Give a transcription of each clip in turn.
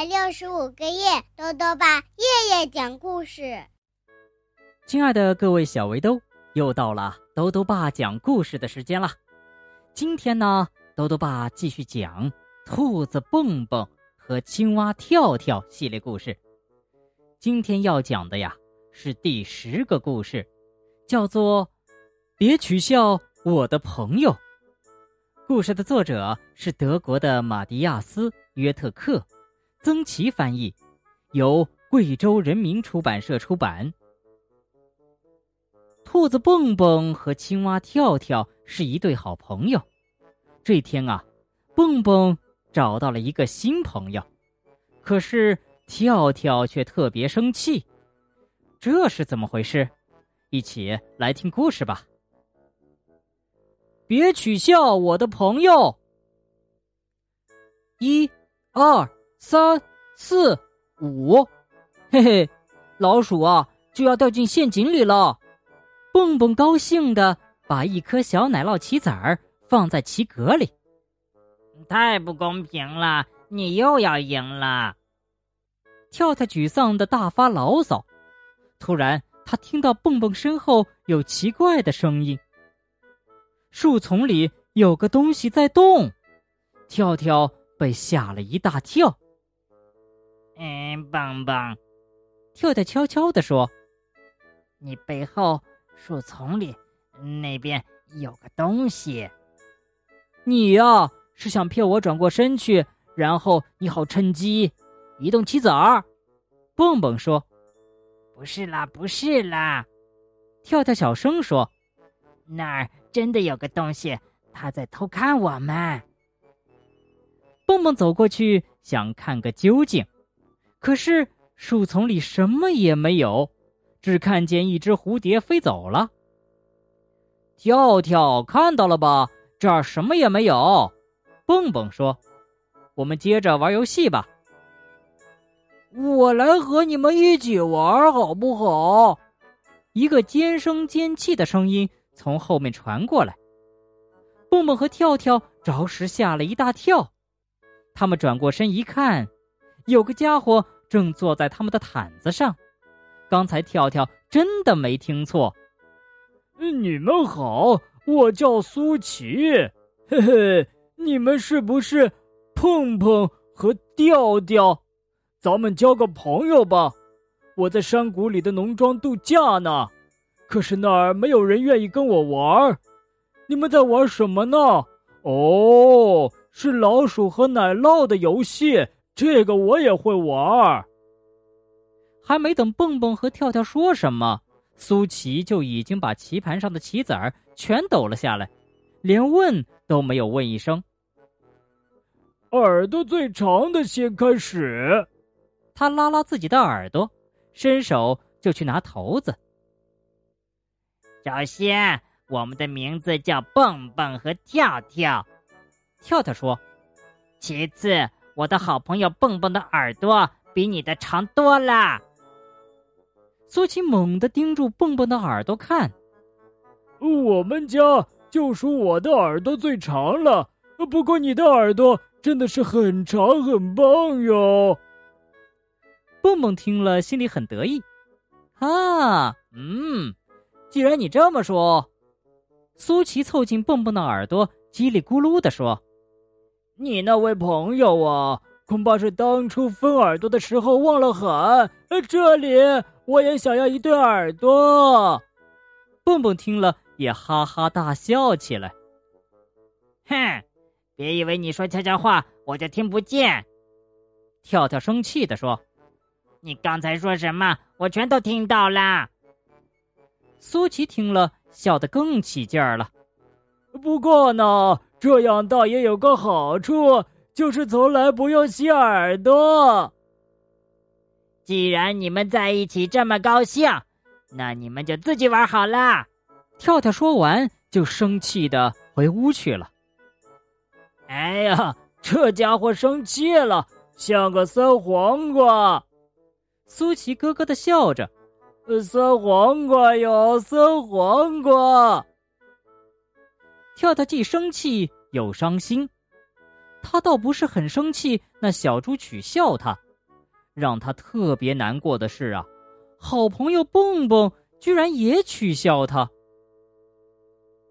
百六十五个夜，豆豆爸夜夜讲故事。亲爱的各位小围兜，又到了豆豆爸讲故事的时间了。今天呢，豆豆爸继续讲兔子蹦蹦和青蛙跳跳系列故事。今天要讲的呀是第十个故事，叫做《别取笑我的朋友》。故事的作者是德国的马蒂亚斯·约特克，曾琦翻译，由贵州人民出版社出版。兔子蹦蹦和青蛙跳跳是一对好朋友。这天啊，蹦蹦找到了一个新朋友，可是跳跳却特别生气。这是怎么回事？一起来听故事吧。别取笑我的朋友。一、二、三、四、五，嘿嘿，老鼠啊就要掉进陷阱里了。蹦蹦高兴的把一颗小奶酪棋子儿放在棋格里。太不公平了，你又要赢了。跳跳沮丧的大发牢骚。突然，他听到蹦蹦身后有奇怪的声音。树丛里有个东西在动，跳跳被吓了一大跳。嗯，蹦蹦，跳跳悄悄地说：“你背后树丛里那边有个东西。你呀，是想骗我转过身去，然后你好趁机移动棋子儿？”蹦蹦说：“不是啦，不是啦。”跳跳小声说：“那儿。”真的有个东西，他在偷看我们。蹦蹦走过去想看个究竟，可是树丛里什么也没有，只看见一只蝴蝶飞走了。跳跳看到了吧？这儿什么也没有。蹦蹦说：“我们接着玩游戏吧。”我来和你们一起玩，好不好？一个尖声尖气的声音。从后面传过来，蹦蹦和跳跳着实吓了一大跳。他们转过身一看，有个家伙正坐在他们的毯子上。刚才跳跳真的没听错。你们好，我叫苏琪，嘿嘿，你们是不是碰碰和调调？咱们交个朋友吧。我在山谷里的农庄度假呢。可是那儿没有人愿意跟我玩你们在玩什么呢？哦，是老鼠和奶酪的游戏，这个我也会玩还没等蹦蹦和跳跳说什么，苏琪就已经把棋盘上的棋子儿全抖了下来，连问都没有问一声。耳朵最长的先开始，他拉拉自己的耳朵，伸手就去拿骰子。首先，我们的名字叫蹦蹦和跳跳。跳跳说：“其次，我的好朋友蹦蹦的耳朵比你的长多了。”苏琪猛地盯住蹦蹦的耳朵看。我们家就属我的耳朵最长了，不过你的耳朵真的是很长很棒哟。蹦蹦听了，心里很得意。啊，嗯。既然你这么说，苏琪凑近蹦蹦的耳朵，叽里咕噜的说：“你那位朋友啊，恐怕是当初分耳朵的时候忘了喊。这里我也想要一对耳朵。”蹦蹦听了也哈哈大笑起来。哼，别以为你说悄悄话我就听不见。跳跳生气的说：“你刚才说什么？我全都听到了。”苏琪听了，笑得更起劲儿了。不过呢，这样倒也有个好处，就是从来不用洗耳朵。既然你们在一起这么高兴，那你们就自己玩好啦。跳跳说完，就生气的回屋去了。哎呀，这家伙生气了，像个酸黄瓜。苏琪咯咯的笑着。酸黄瓜哟，酸黄瓜！跳跳既生气又伤心，他倒不是很生气。那小猪取笑他，让他特别难过的是啊，好朋友蹦蹦居然也取笑他。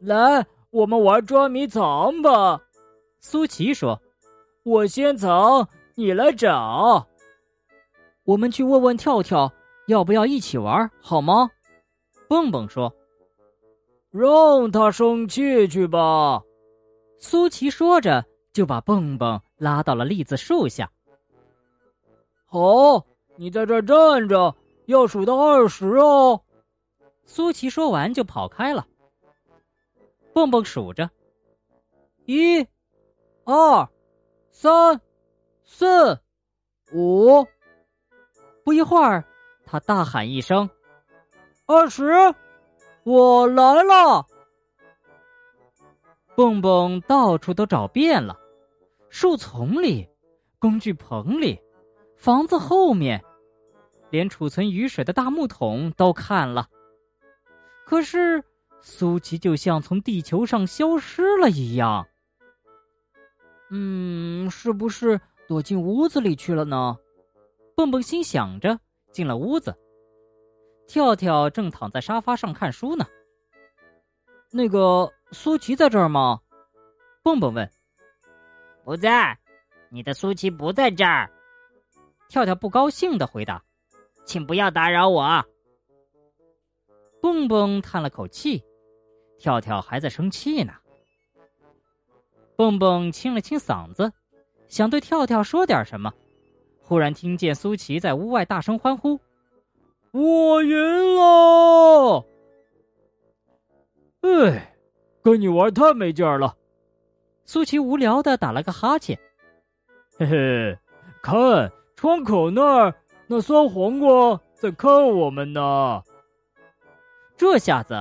来，我们玩捉迷藏吧。苏琪说：“我先藏，你来找。我们去问问跳跳，要不要一起玩，好吗？”蹦蹦说：“让他生气去吧。”苏琪说着，就把蹦蹦拉到了栗子树下。好，你在这站着，要数到二十哦。苏琪说完就跑开了。蹦蹦数着：一、二、三、四、五。不一会儿，他大喊一声：“二十，我来了！”蹦蹦到处都找遍了，树丛里、工具棚里、房子后面，连储存雨水的大木桶都看了。可是苏琪就像从地球上消失了一样。嗯，是不是躲进屋子里去了呢？蹦蹦心想着，进了屋子。跳跳正躺在沙发上看书呢。那个。苏琪在这儿吗？蹦蹦问。不在，你的苏琪不在这儿。跳跳不高兴的回答：“请不要打扰我。”蹦蹦叹了口气，跳跳还在生气呢。蹦蹦清了清嗓子，想对跳跳说点什么，忽然听见苏琪在屋外大声欢呼：“我赢了！”哎。跟你玩太没劲儿了，苏琪无聊的打了个哈欠。嘿嘿，看窗口那儿，那酸黄瓜在看我们呢。这下子，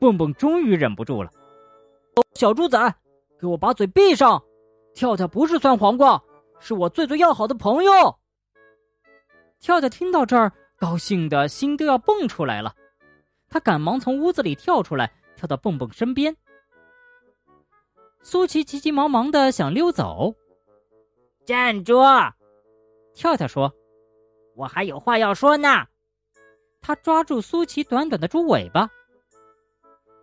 蹦蹦终于忍不住了。小猪仔，给我把嘴闭上！跳跳不是酸黄瓜，是我最最要好的朋友。跳跳听到这儿，高兴的心都要蹦出来了。他赶忙从屋子里跳出来，跳到蹦蹦身边。苏琪急急忙忙的想溜走，站住！跳跳说：“我还有话要说呢。”他抓住苏琪短短的猪尾巴。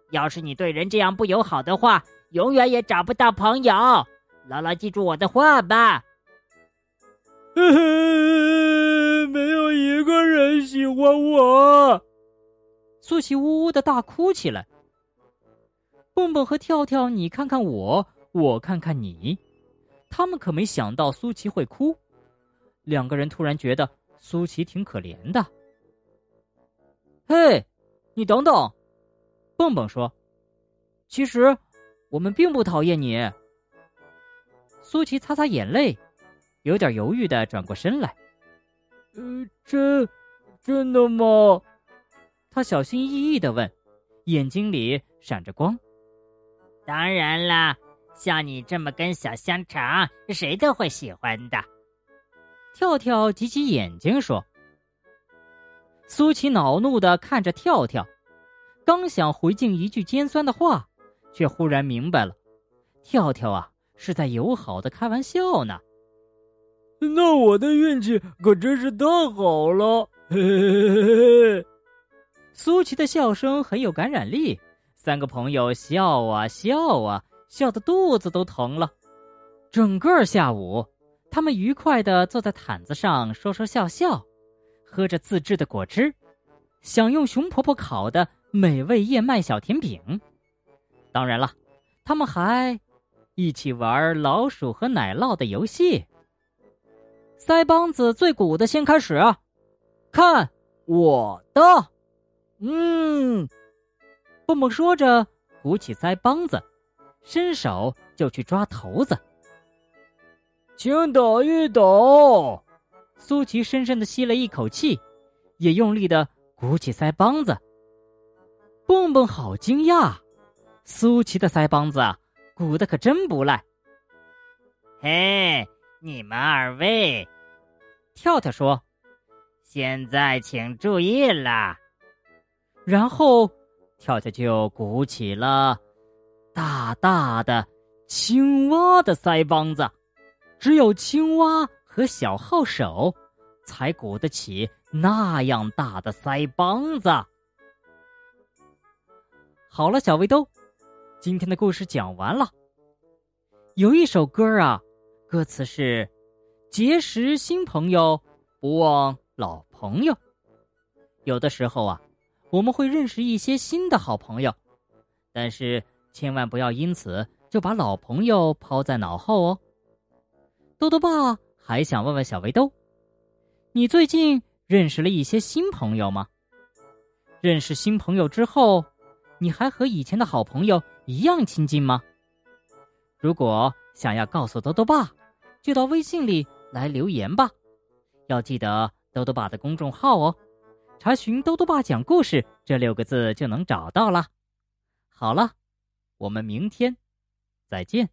要是你对人这样不友好的话，永远也找不到朋友。牢牢记住我的话吧。没有一个人喜欢我。苏琪呜呜的大哭起来。蹦蹦和跳跳，你看看我，我看看你，他们可没想到苏琪会哭。两个人突然觉得苏琪挺可怜的。嘿，你等等，蹦蹦说：“其实我们并不讨厌你。”苏琪擦擦眼泪，有点犹豫的转过身来：“呃，真真的吗？”他小心翼翼的问，眼睛里闪着光。当然啦，像你这么根小香肠，谁都会喜欢的。跳跳挤挤眼睛说：“苏琪恼怒的看着跳跳，刚想回敬一句尖酸的话，却忽然明白了，跳跳啊是在友好的开玩笑呢。那我的运气可真是太好了！”嘿嘿嘿嘿嘿，苏琪的笑声很有感染力。三个朋友笑啊笑啊，笑得肚子都疼了。整个下午，他们愉快的坐在毯子上说说笑笑，喝着自制的果汁，享用熊婆婆烤的美味燕麦小甜饼。当然了，他们还一起玩老鼠和奶酪的游戏。腮帮子最鼓的先开始，看我的，嗯。蹦蹦说着，鼓起腮帮子，伸手就去抓头子。请抖一抖，苏琪深深的吸了一口气，也用力的鼓起腮帮子。蹦蹦好惊讶，苏琪的腮帮子，鼓的可真不赖。嘿，你们二位，跳跳说：“现在请注意啦。”然后。跳跳就鼓起了大大的青蛙的腮帮子，只有青蛙和小号手才鼓得起那样大的腮帮子。好了，小围兜，今天的故事讲完了。有一首歌啊，歌词是：“结识新朋友，不忘老朋友。”有的时候啊，我们会认识一些新的好朋友，但是千万不要因此就把老朋友抛在脑后哦。豆豆爸还想问问小围兜，你最近认识了一些新朋友吗？认识新朋友之后。你还和以前的好朋友一样亲近吗？如果想要告诉豆豆爸，就到微信里来留言吧。要记得豆豆爸的公众号哦，查询“豆豆爸讲故事”这六个字就能找到了。好了，我们明天再见。